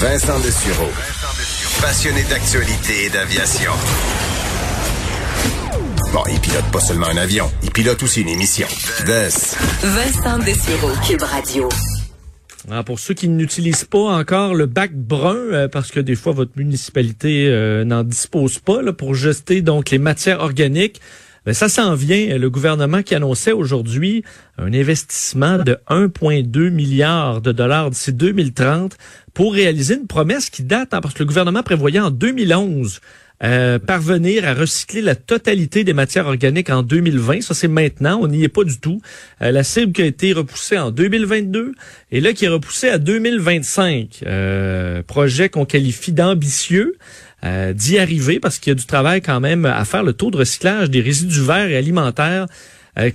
Vincent Dessureau. Passionné d'actualité et d'aviation. Bon, il pilote pas seulement un avion, il pilote aussi une émission. Vincent Dessureau, Cube Radio. Ah, pour ceux qui n'utilisent pas encore le bac brun, euh, parce que des fois votre municipalité euh, n'en dispose pas là, pour jeter donc les matières organiques, ben, ça s'en vient. Le gouvernement qui annonçait aujourd'hui un investissement de 1,2 milliard de dollars d'ici 2030 pour réaliser une promesse qui date, hein, parce que le gouvernement prévoyait en 2011 euh, parvenir à recycler la totalité des matières organiques en 2020. Ça, c'est maintenant. On n'y est pas du tout. Euh, la cible qui a été repoussée en 2022 et là qui est repoussée à 2025. Euh, projet qu'on qualifie d'ambitieux. Euh, d'y arriver parce qu'il y a du travail quand même à faire. Le taux de recyclage des résidus verts et alimentaires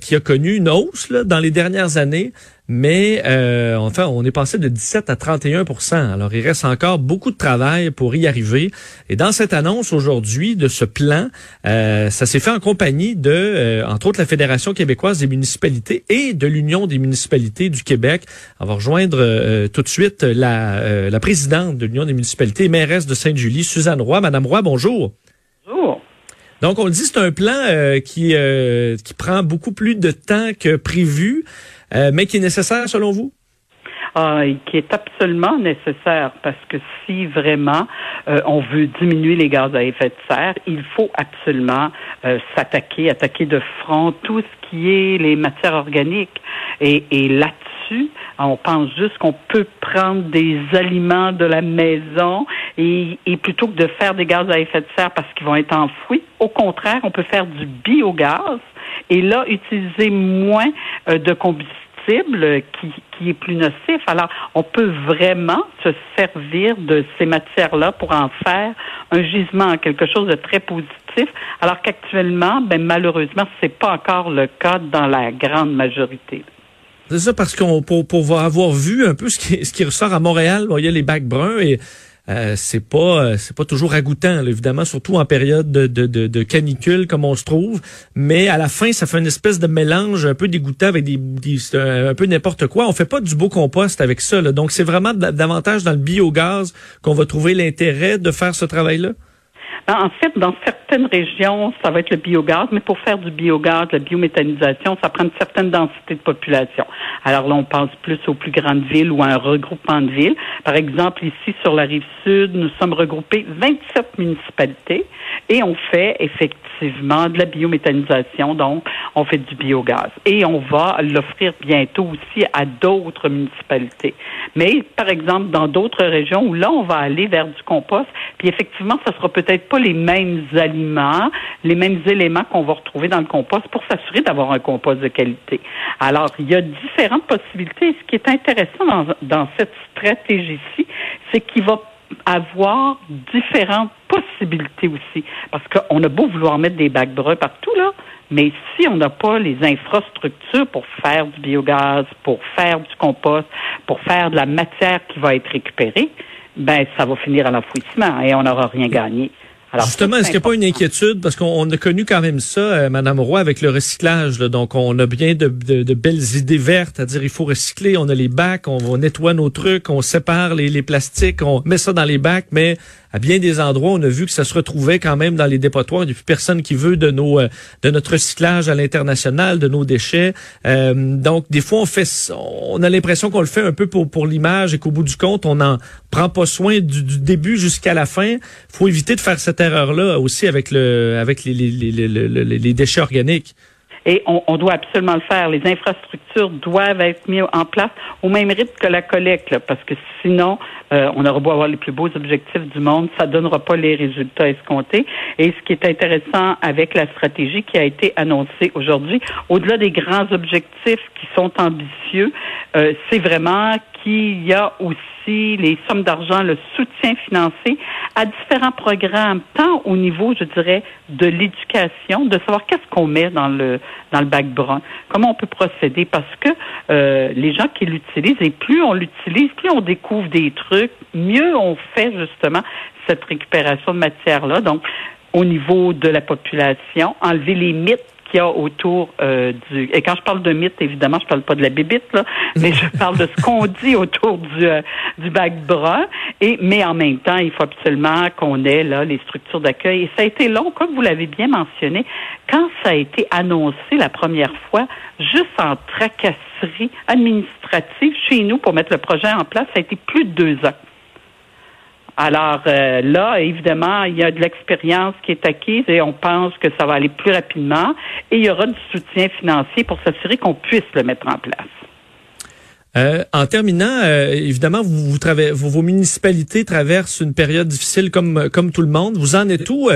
qui a connu une hausse dans les dernières années, mais euh, enfin, on est passé de 17 à 31% Alors, il reste encore beaucoup de travail pour y arriver. Et dans cette annonce aujourd'hui de ce plan, euh, ça s'est fait en compagnie de, euh, entre autres, la Fédération québécoise des municipalités et de l'Union des municipalités du Québec. On va rejoindre tout de suite la, la présidente de l'Union des municipalités, mairesse de Sainte-Julie, Suzanne Roy. Madame Roy, bonjour. Bonjour. Donc, on le dit, c'est un plan euh, qui, euh, qui prend beaucoup plus de temps que prévu, euh, mais qui est nécessaire selon vous? Ah, qui est absolument nécessaire parce que si vraiment on veut diminuer les gaz à effet de serre, il faut absolument s'attaquer, attaquer de front tout ce qui est les matières organiques. Et, et là-dessus, on pense juste qu'on peut prendre des aliments de la maison et, plutôt que de faire des gaz à effet de serre parce qu'ils vont être enfouis, au contraire, on peut faire du biogaz et là, utiliser moins euh, de combustible qui, est plus nocif. Alors, on peut vraiment se servir de ces matières-là pour en faire un gisement, quelque chose de très positif, alors qu'actuellement, ben, malheureusement, c'est pas encore le cas dans la grande majorité. C'est ça parce qu'on pour, pour avoir vu un peu ce qui, ce qui ressort à Montréal, il y a les bacs bruns et euh, c'est pas euh, c'est pas toujours ragoûtant, évidemment, surtout en période de, de, de, canicule comme on se trouve. Mais à la fin, ça fait une espèce de mélange un peu dégoûtant avec des, un peu n'importe quoi. On fait pas du beau compost avec ça. Donc c'est vraiment davantage dans le biogaz qu'on va trouver l'intérêt de faire ce travail-là. Ben, en fait, dans certaines régions, ça va être le biogaz, mais pour faire du biogaz, la biométhanisation, ça prend une certaine densité de population. Alors là, on pense plus aux plus grandes villes ou à un regroupement de villes. Par exemple, ici, sur la rive sud, nous sommes regroupés 27 municipalités et on fait effectivement de la biométhanisation, donc on fait du biogaz. Et on va l'offrir bientôt aussi à d'autres municipalités. Mais, par exemple, dans d'autres régions où là, on va aller vers du compost, puis effectivement, ça sera peut-être pas les mêmes aliments, les mêmes éléments qu'on va retrouver dans le compost pour s'assurer d'avoir un compost de qualité. Alors, il y a différentes possibilités. Ce qui est intéressant dans, cette stratégie-ci, c'est qu'il va avoir différentes possibilités aussi. Parce qu'on a beau vouloir mettre des bacs bruns partout, là, mais si on n'a pas les infrastructures pour faire du biogaz, pour faire du compost, pour faire de la matière qui va être récupérée, ben ça va finir à l'enfouissement et on n'aura rien gagné. Justement, est-ce qu'il n'y a pas une inquiétude? Parce qu'on a connu quand même ça, euh, Madame Roy, avec le recyclage. donc, on a bien de, de, belles idées vertes, à dire il faut recycler. On a les bacs, on, on nettoie nos trucs, on sépare les, les plastiques, on met ça dans les bacs, mais à bien des endroits, on a vu que ça se retrouvait quand même dans les dépotoirs. Il n'y a plus personne qui veut de nos euh, de notre recyclage à l'international, de nos déchets. Euh, donc, des fois, on fait, on a l'impression qu'on le fait un peu pour pour l'image et qu'au bout du compte, on n'en prend pas soin du, début jusqu'à la fin. Faut éviter de faire cette erreur-là aussi avec le avec les, les, les, les déchets organiques. Et on, on, doit absolument le faire. Les infrastructures doivent être mises en place au même rythme que la collecte, parce que sinon, euh, on aura beau avoir les plus beaux objectifs du monde, ça donnera pas les résultats escomptés. Et ce qui est intéressant avec la stratégie qui a été annoncée aujourd'hui, au-delà des grands objectifs qui sont ambitieux, euh, c'est vraiment qu'il y a aussi les sommes d'argent, le soutien financier à différents programmes, tant au niveau, je dirais, de l'éducation, de savoir qu'est-ce qu'on met dans le dans le bac brun, comment on peut procéder, parce que euh, les gens qui l'utilisent, et plus on l'utilise, plus on découvre des trucs, mieux on fait justement cette récupération de matière-là. Donc, au niveau de la population, enlever les mythes qu'il y a autour euh, du. Et quand je parle de mythe, évidemment, je parle pas de la bébite, là, mais je parle de ce qu'on dit autour du, euh, du bac brun. Et mais en même temps, il faut absolument qu'on ait là les structures d'accueil. Et ça a été long, comme vous l'avez bien mentionné, quand ça a été annoncé la première fois, juste en tracasserie administrative chez nous pour mettre le projet en place, ça a été plus de deux ans. Alors euh, là, évidemment, il y a de l'expérience qui est acquise et on pense que ça va aller plus rapidement et il y aura du soutien financier pour s'assurer qu'on puisse le mettre en place. Euh, en terminant, euh, évidemment, vous, vous vos, municipalités traversent une période difficile comme comme tout le monde. Vous en êtes où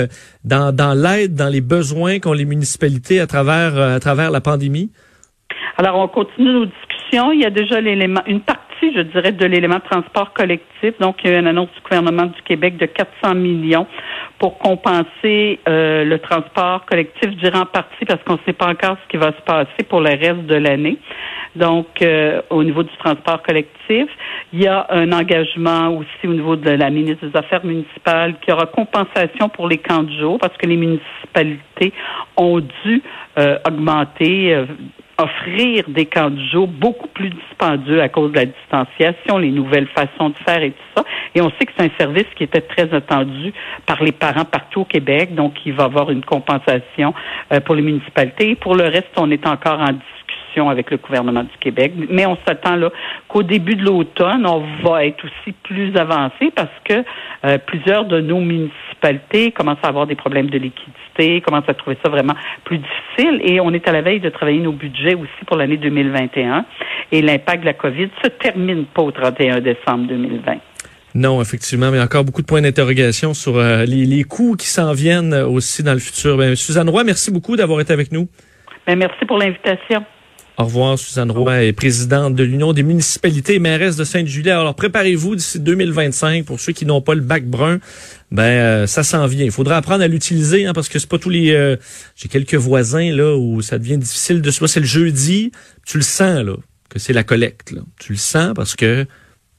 dans, dans l'aide, dans les besoins qu'ont les municipalités à travers à travers la pandémie? Alors, on continue nos discussions. Il y a déjà l'élément, une partie je dirais, de l'élément transport collectif. Donc, il y a eu une annonce du gouvernement du Québec de 400 millions pour compenser euh, le transport collectif, je dirais en partie parce qu'on ne sait pas encore ce qui va se passer pour le reste de l'année. Donc, euh, au niveau du transport collectif, il y a un engagement aussi au niveau de la ministre des Affaires municipales qui aura compensation pour les camps de jour parce que les municipalités ont dû euh, augmenter offrir des camps de jour beaucoup plus dispendieux à cause de la distanciation, les nouvelles façons de faire et tout ça. Et on sait que c'est un service qui était très attendu par les parents partout au Québec, donc il va avoir une compensation euh, pour les municipalités. Et pour le reste, on est encore en avec le gouvernement du Québec. Mais on s'attend là qu'au début de l'automne, on va être aussi plus avancé parce que euh, plusieurs de nos municipalités commencent à avoir des problèmes de liquidité, commencent à trouver ça vraiment plus difficile. Et on est à la veille de travailler nos budgets aussi pour l'année 2021. Et l'impact de la COVID se termine pas au 31 décembre 2020. Non, effectivement, mais encore beaucoup de points d'interrogation sur euh, les, coûts qui s'en viennent aussi dans le futur. Ben, Suzanne Roy, merci beaucoup d'avoir été avec nous. Ben, merci pour l'invitation. Au revoir, Suzanne Roy présidente de l'Union des municipalités et mairesse de Sainte-Julie. Alors, préparez-vous d'ici 2025 pour ceux qui n'ont pas le bac brun. Ben, euh, ça s'en vient. Il faudra apprendre à l'utiliser hein, parce que c'est pas tous les. Euh, j'ai quelques voisins là où ça devient difficile de soit c'est le jeudi, tu le sens là que c'est la collecte. Là. Tu le sens parce que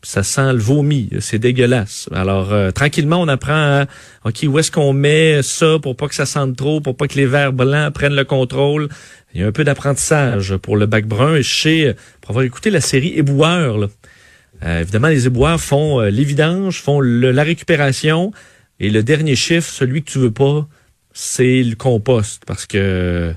ça sent le vomi, c'est dégueulasse. Alors euh, tranquillement, on apprend à OK, où est-ce qu'on met ça pour pas que ça sente trop, pour pas que les verres blancs prennent le contrôle. Il y a un peu d'apprentissage pour le bac brun. Et sais, pour avoir écouté la série Éboueurs, euh, évidemment, les éboueurs font euh, font la récupération. Et le dernier chiffre, celui que tu veux pas, c'est le compost. Parce que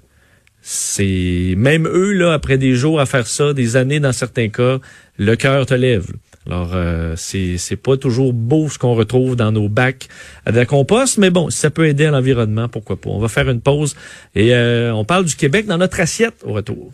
c'est même eux, là, après des jours à faire ça, des années dans certains cas, le cœur te lève. Alors, euh, c'est, c'est pas toujours beau ce qu'on retrouve dans nos bacs de compost, mais bon, si ça peut aider à l'environnement, pourquoi pas. On va faire une pause et euh, on parle du Québec dans notre assiette au retour.